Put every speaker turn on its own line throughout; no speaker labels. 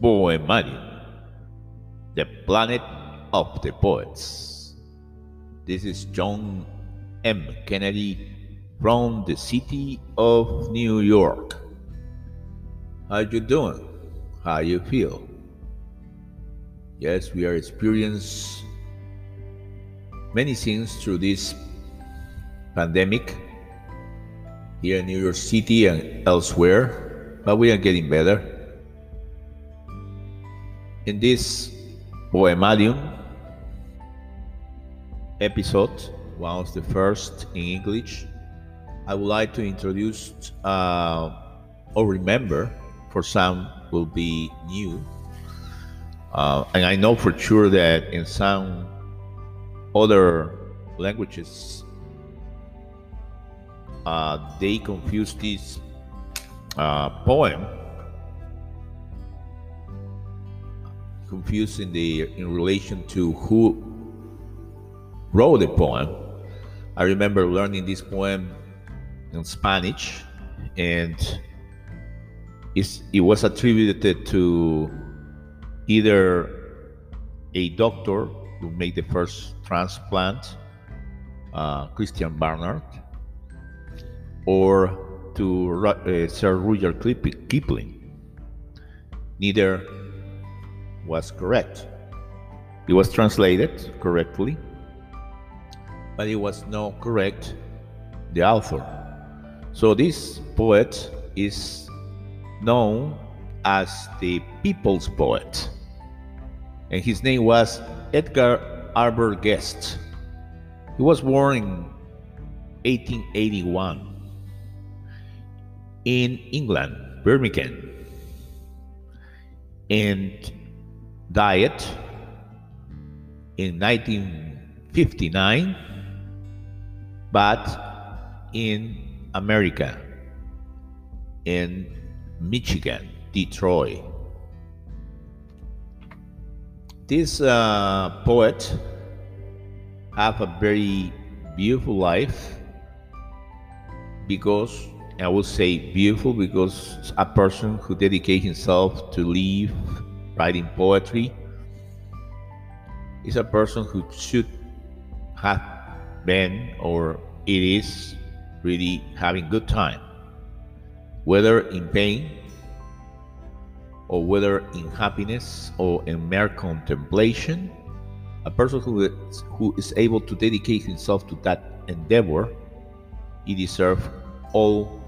Poemarium, the planet of the poets. This is John M. Kennedy from the city of New York. How you doing? How you feel? Yes, we are experiencing many things through this pandemic here in New York City and elsewhere, but we are getting better. In this Poemarium episode, one of the first in English, I would like to introduce uh, or remember, for some will be new, uh, and I know for sure that in some other languages they confuse this uh, poem confused in the in relation to who wrote the poem. I remember learning this poem in Spanish, and it was attributed to either a doctor who made the first transplant, uh, Christiaan Barnard, or to uh, Sir Rudyard Kipling. Neither was correct. It was translated correctly, but it was not correct the author. So this poet is known as the people's poet, and his name was Edgar Albert Guest. He was born in 1881 in England, Birmingham, and died in 1959, but in America, in Michigan, Detroit. This uh, poet have a very beautiful life because I would say beautiful because a person who dedicates himself to live writing poetry is a person who should have been or it is really having good time whether in pain or whether in happiness or in mere contemplation. A person who is, who is able to dedicate himself to that endeavor he deserves all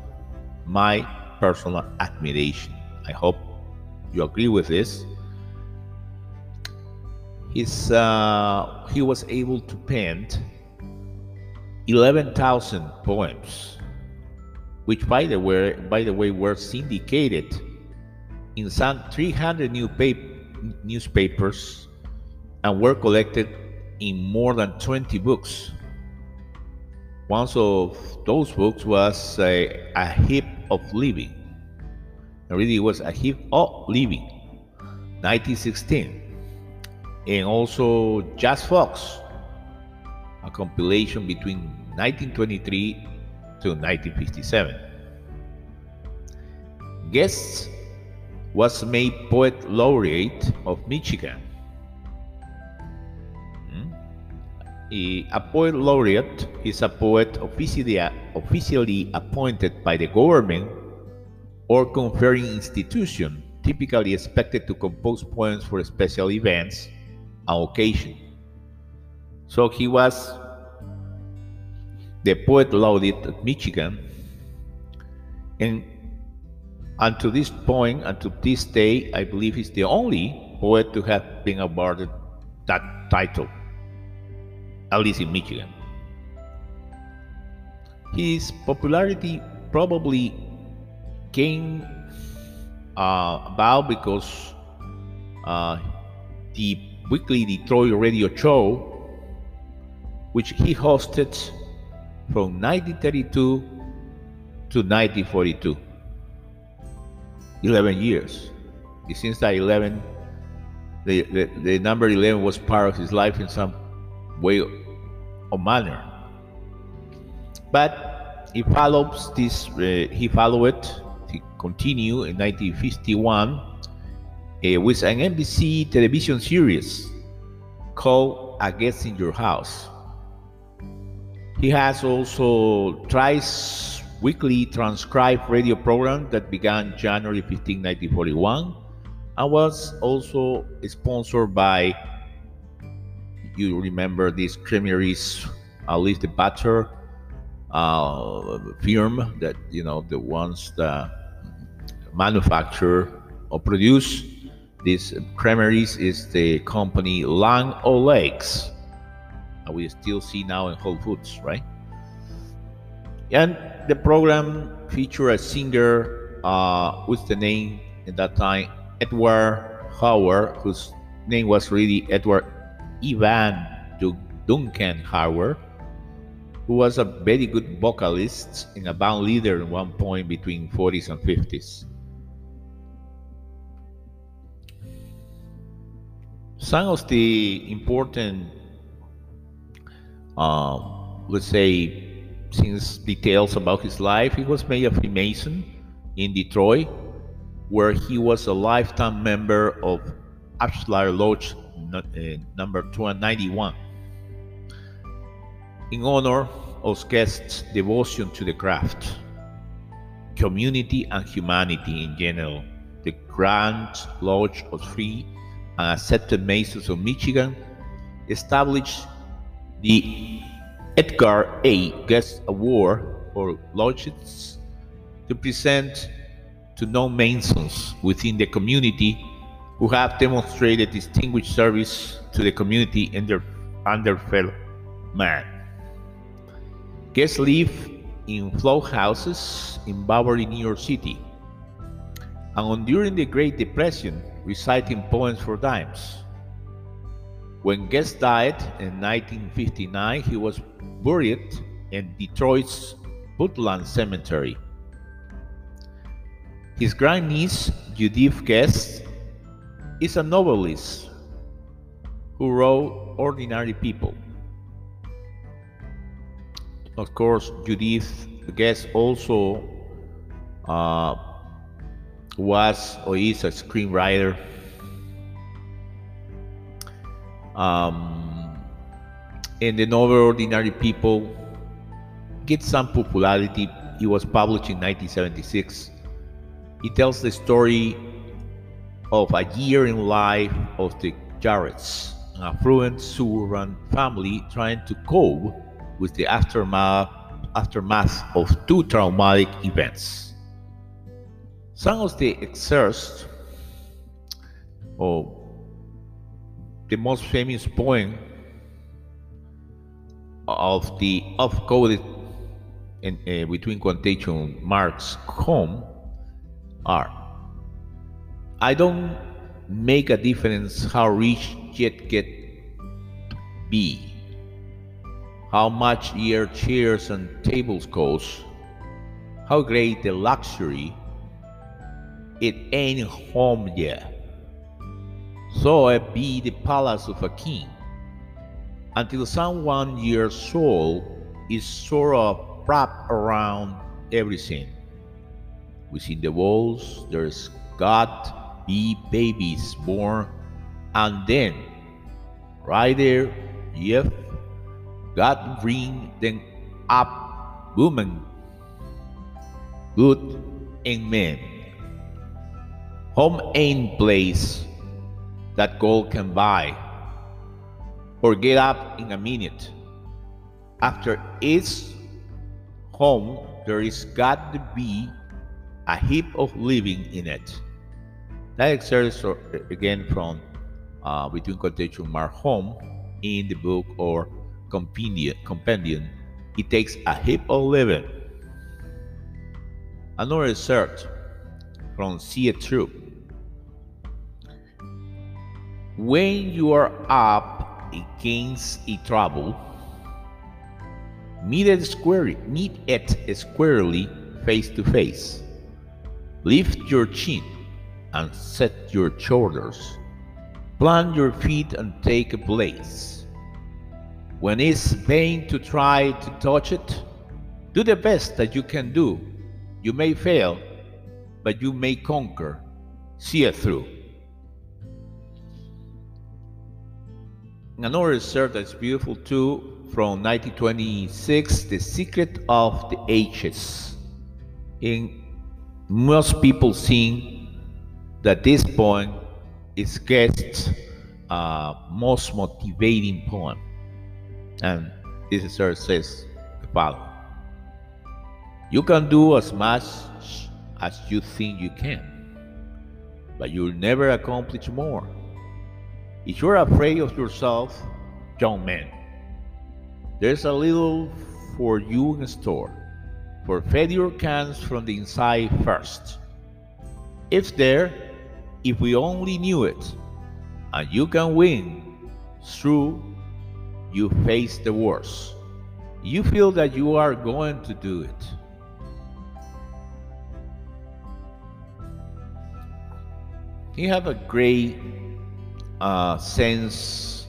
my personal admiration. I hope you agree with this. His, uh, he was able to pen 11,000 poems, which, by the way, by the way, were syndicated in some 300 new newspapers and were collected in more than 20 books. One of those books was a, a heap of living. Really, it was a heap of living, 1916, and also Just Folks, a compilation between 1923 to 1957. Guest was made poet laureate of Michigan. A poet laureate. Is a poet officially, officially appointed by the government or conferring institution, typically expected to compose poems for special events and occasions. So he was the poet laureate of Michigan, and and to this point and to this day, I believe he's the only poet to have been awarded that title, at least in Michigan. His popularity probably came uh, about because uh, the weekly Detroit radio show, which he hosted from 1932 to 1942. 11 years. Since that 11, the, the, the number 11 was part of his life in some way or manner. But he follows this. Uh, he followed it. He continued in 1951 uh, with an NBC television series called "A Guest in Your House." He has also thrice weekly transcribed radio program that began January 15, 1941, and was also sponsored by. You remember these creameries, at least the butter uh, firm that you know the ones that manufacture or produce these creameries is the company Lang. And we still see now in Whole Foods, right? And the program featured a singer uh, with the name at that time Edward Howard, whose name was really Edward Ivan Duncan Howard who was a very good vocalist and a band leader at one point between 40s and 50s. Some of the important, um, let's say, since details about his life, he was made a Freemason in Detroit, where he was a lifetime member of Ashlar Lodge uh, number 291 in honor of guests' devotion to the craft, community, and humanity in general. The Grand Lodge of Free and Accepted Masons of Michigan established the Edgar A. Guest Award for lodges to present to non-Masons within the community who have demonstrated distinguished service to the community and their, and their fellow man. Guests live in flow houses in Bowery, New York City, and during the Great Depression, reciting poems for dimes. When Guest died in 1959, he was buried in Detroit's Woodlawn Cemetery. His grandniece, Judith Guest, is a novelist who wrote Ordinary People. Of course, Judith Guest also uh, was or is a screenwriter. Um, and the novel Ordinary People gets some popularity. It was published in 1976. It tells the story of a year in life of the Jarretts, an affluent suburban family trying to cope with the aftermath, aftermath of two traumatic events. Some of the excerpts of the most famous poem of the off-coded uh, between quotation marks home are I don't make a difference how rich yet get be. How much your chairs and tables cost, how great the luxury, it ain't home yet. So it be the palace of a king, until someone your soul is sort of wrapped around everything. Within the walls, there's God be babies born, and then, right there, yep, God bring them up woman, good and men. Home ain't place that gold can buy or get up in a minute. After its home, there is got to be a heap of living in it. That excerpt again from uh, between quotation mark home in the book or compendium, compendium it takes a heap of living. Another excerpt from See It Through. When you are up against a trouble, meet it squarely, meet it squarely face to face. Lift your chin and set your shoulders. Plant your feet and take a place. When it's vain to try to touch it, Do the best that you can do. You may fail, but you may conquer. See it through. Another research that's beautiful too from 1926 The Secret of the Ages. In most people think that this poem is Goethe's uh, most motivating poem. And this research says the following You can do as much as you think you can, but you'll never accomplish more. If you're afraid of yourself, young man, there's a little for you in store. For failure comes from the inside first. It's there if we only knew it, and you can win through you face the worst. You feel that you are going to do it. You have a great uh, sense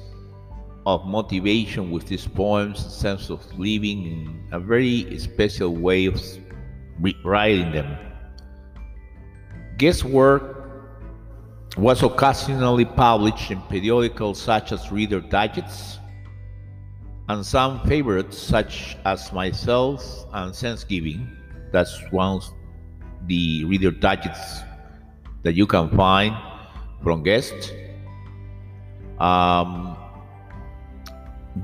of motivation with these poems, sense of living in a very special way of writing them. Goethe's work was occasionally published in periodicals such as Reader Digest, and some favorites such as Myself and Thanksgiving. That's one of the Reader Digests that you can find from Goethe. Um,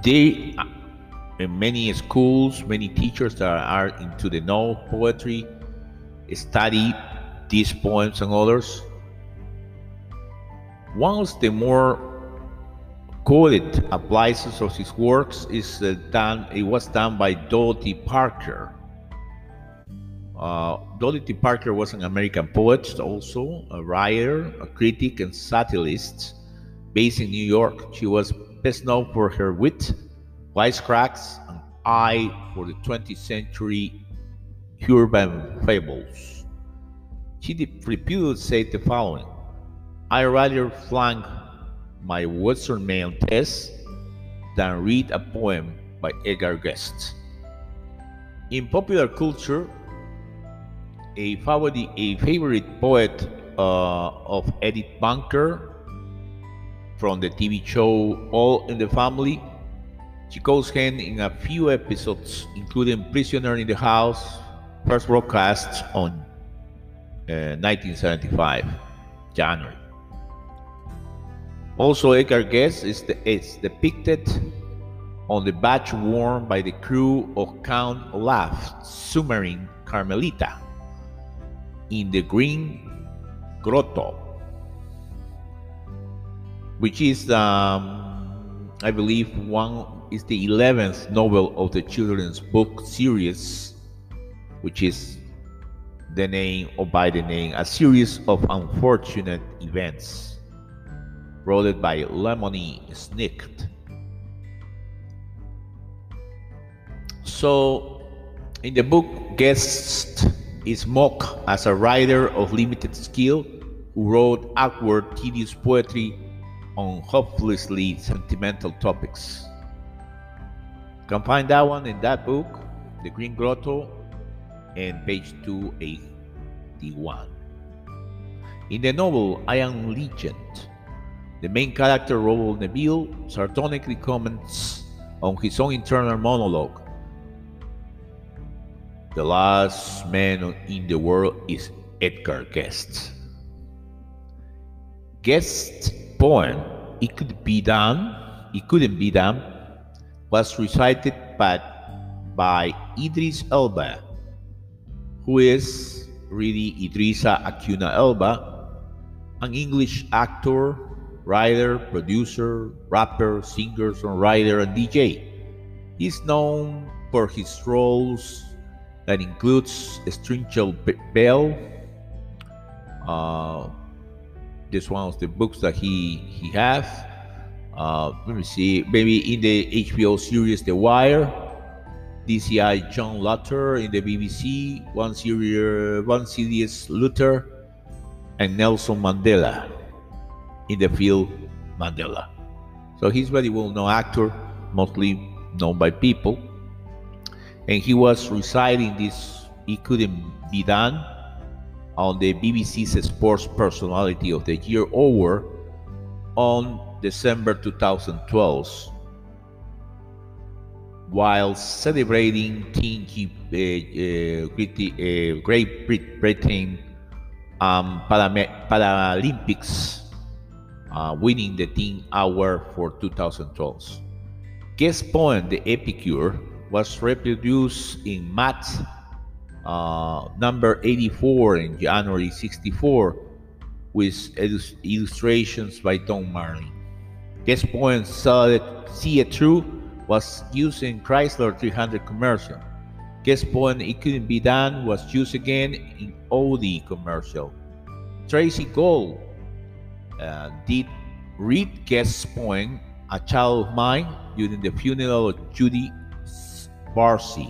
they, in many schools, many teachers that are into the no poetry study these poems and others. One of the more quoted applies of his works is uh, done. It was done by Dorothy Parker. Uh, Dorothy Parker was an American poet, also a writer, a critic, and satirist based in New York. She was best known for her wit, wisecracks, and eye for the 20th century urban fables. She reputedly said the following I rather flunk my Wassermann test than read a poem by Edgar Guest. In popular culture, a favorite, a favorite poet uh, of Edith Bunker from the TV show All in the Family, she goes hand in a few episodes, including Prisoner in the House, first broadcast on uh, 1975, January. Also, Edgar Guest is, the, is depicted on the badge worn by the crew of Count Olaf's submarine Carmelita in the Grim Grotto, which is, um, I believe, one is the 11th novel of the children's book series, which is the name or by the name, a series of unfortunate events wrote it by Lemony Snicket. So, in the book, Guest is mocked as a writer of limited skill who wrote awkward, tedious poetry on hopelessly sentimental topics. You can find that one in that book, The Grim Grotto, and page 281. In the novel I Am Legend, the main character, Robert Neville, sardonically comments on his own internal monologue. The last man in the world is Edgar Guest. Guest's poem, It Could Be Done, It Couldn't Be Done, was recited by, by Idris Elba, who is really Idrissa Akuna Elba, an English actor, writer, producer, rapper, singer, songwriter, and DJ. He's known for his roles that includes Stringer Bell. Uh, this one of the books that he he has. Uh, let me see, maybe in the HBO series The Wire, DCI John Luther in the BBC, one series, one series Luther, and Nelson Mandela in the field Mandela. So he's very well known actor, mostly known by people. and he was reciting this "It Couldn't Be Done" on the BBC's Sports Personality of the Year Award on December 2012 while celebrating Team uh, uh, Great Britain um, Paralympics, uh, winning the Teen Award for 2012. Guest poem The Epicure was reproduced in Mad uh, number 84 in January 64 with illustrations by Tom Marlin. Guest poem See It Through was used in Chrysler 300 commercial. Guest poem It Couldn't Be Done was used again in Audi commercial. Tracey Gold uh, did read guest poem A Child of Mine during the funeral of Judy Barsi,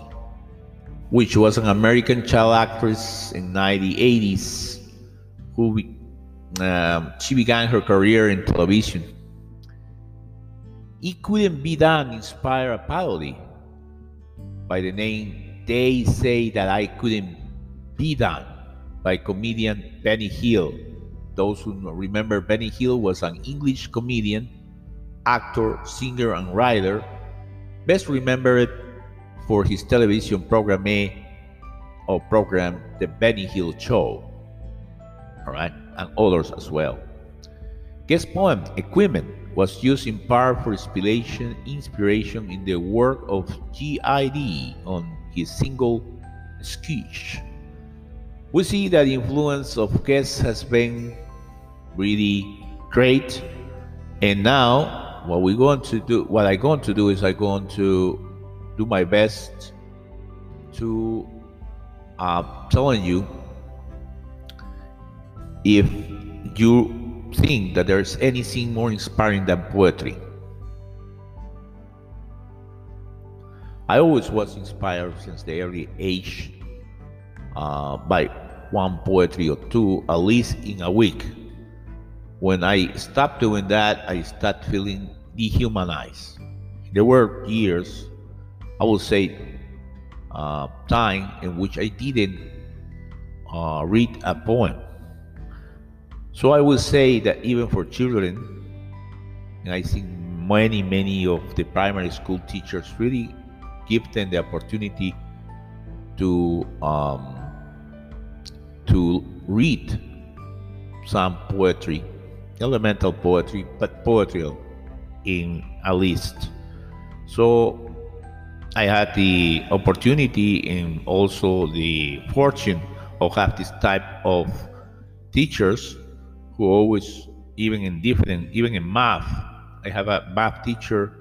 which was an American child actress in 1980s who um, she began her career in television it couldn't be done inspire a parody by the name They Say That I Couldn't Be Done by comedian Benny Hill. Those who remember Benny Hill was an English comedian, actor, singer, and writer, best remembered for his television program or program The Benny Hill Show. All right, and others as well. Guest poem Equipment was used in part for inspiration, inspiration in the work of GID on his single Sketch. We see that the influence of guests has been really great. And now what we're going to do, what I'm going to do is I'm going to do my best to uh, telling you if you think that there's anything more inspiring than poetry. I always was inspired since the early age uh, by one poetry or two, at least in a week. When I stopped doing that, I started feeling dehumanized. There were years, I would say, uh, time in which I didn't uh, read a poem. So I would say that even for children, and I think many, many of the primary school teachers really give them the opportunity to um, to read some poetry, elemental poetry, but poetry in a list. So I had the opportunity and also the fortune of have this type of teachers who always, even in different, even in math, I have a math teacher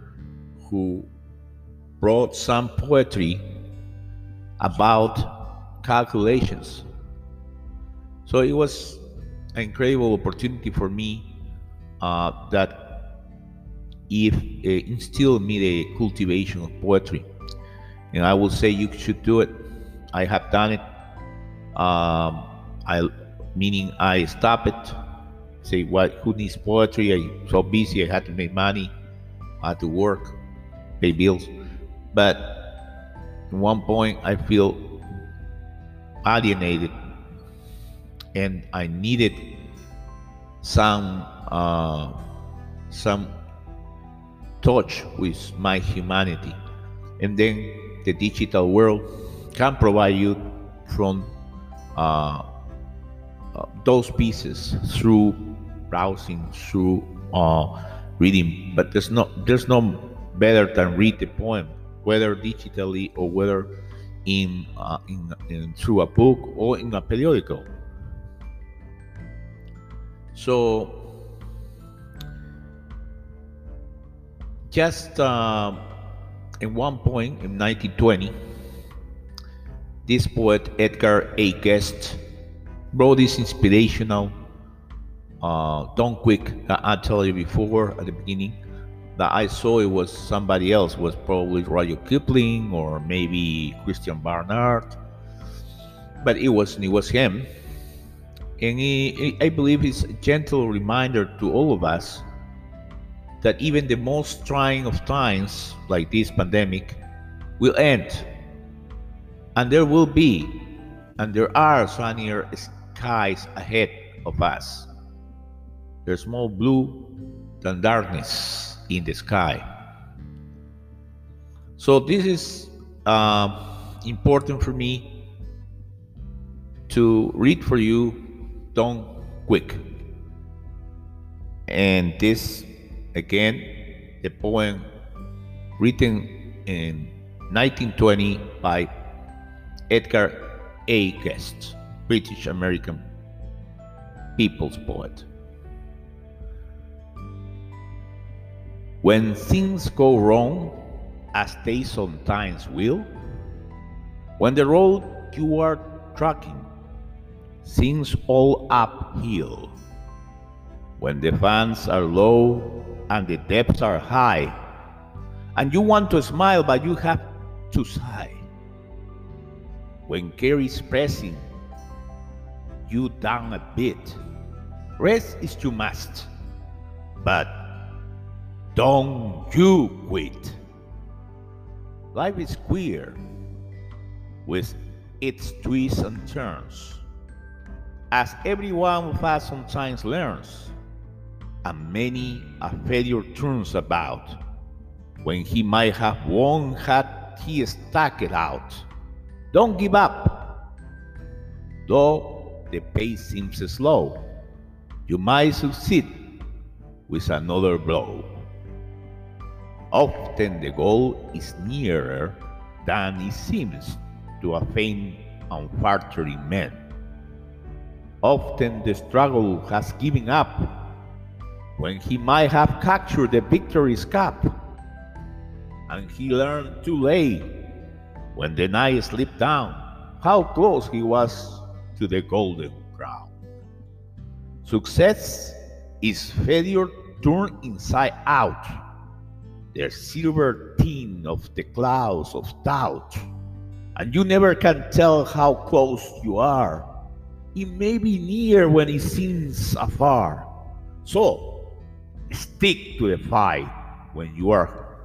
who wrote some poetry about calculations. So it was an incredible opportunity for me uh, that it uh, instilled me the cultivation of poetry. And I will say you should do it. I have done it. Um, I meaning I stop it say what who needs poetry i'm so busy i had to make money i had to work pay bills but at one point i feel alienated and i needed some uh, some touch with my humanity and then the digital world can provide you from uh, uh, those pieces through browsing through uh, reading, but there's no there's no better than read the poem, whether digitally or whether in, uh, in, in through a book or in a periodical. So just uh, in one point in 1920, this poet Edgar A. Guest wrote this inspirational uh, don't quick. I, told you before at the beginning that I saw it was somebody else. was probably Roger Kipling or maybe Christiaan Barnard, but it wasn't. It was him, and he, I believe it's a gentle reminder to all of us that even the most trying of times, like this pandemic, will end. And there will be, and there are sunnier skies ahead of us. There's more blue than darkness in the sky. So, this is uh, important for me to read for you Don Quick. And this, again, the poem written in 1920 by Edgar A. Guest, British American people's poet. When things go wrong, as they sometimes will, when the road you are tracking seems all uphill, when the fans are low and the depths are high, and you want to smile but you have to sigh, when care is pressing you down a bit, rest is you must, but don't you quit. Life is queer with its twists and turns, as everyone of us sometimes learns, and many a failure turns about when he might have won had he stuck it out. Don't give up, though the pace seems slow. You might succeed with another blow. Often the goal is nearer than it seems to a faint and faltering man. Often the struggle has given up when he might have captured the victory's cup. And he learned too late when the night slipped down how close he was to the golden crown. Success is failure turned inside out, the silver tin of the clouds of doubt and you never can tell how close you are. It may be near when it seems afar. So, stick to the fight when you are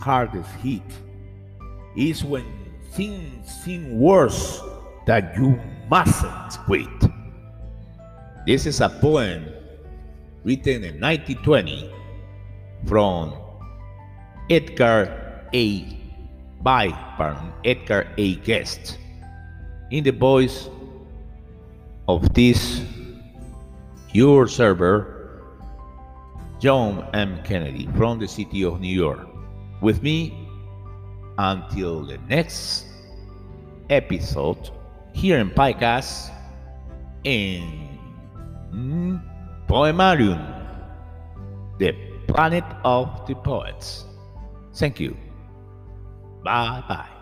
hardest hit. It's when things seem worse that you mustn't quit. This is a poem written in 1920 from Edgar A by Edgar A. Guest in the voice of this your server John M. Kennedy from the city of New York with me until the next episode here in Podcast in Poemarium, the planet of the poets. Thank you. Bye bye.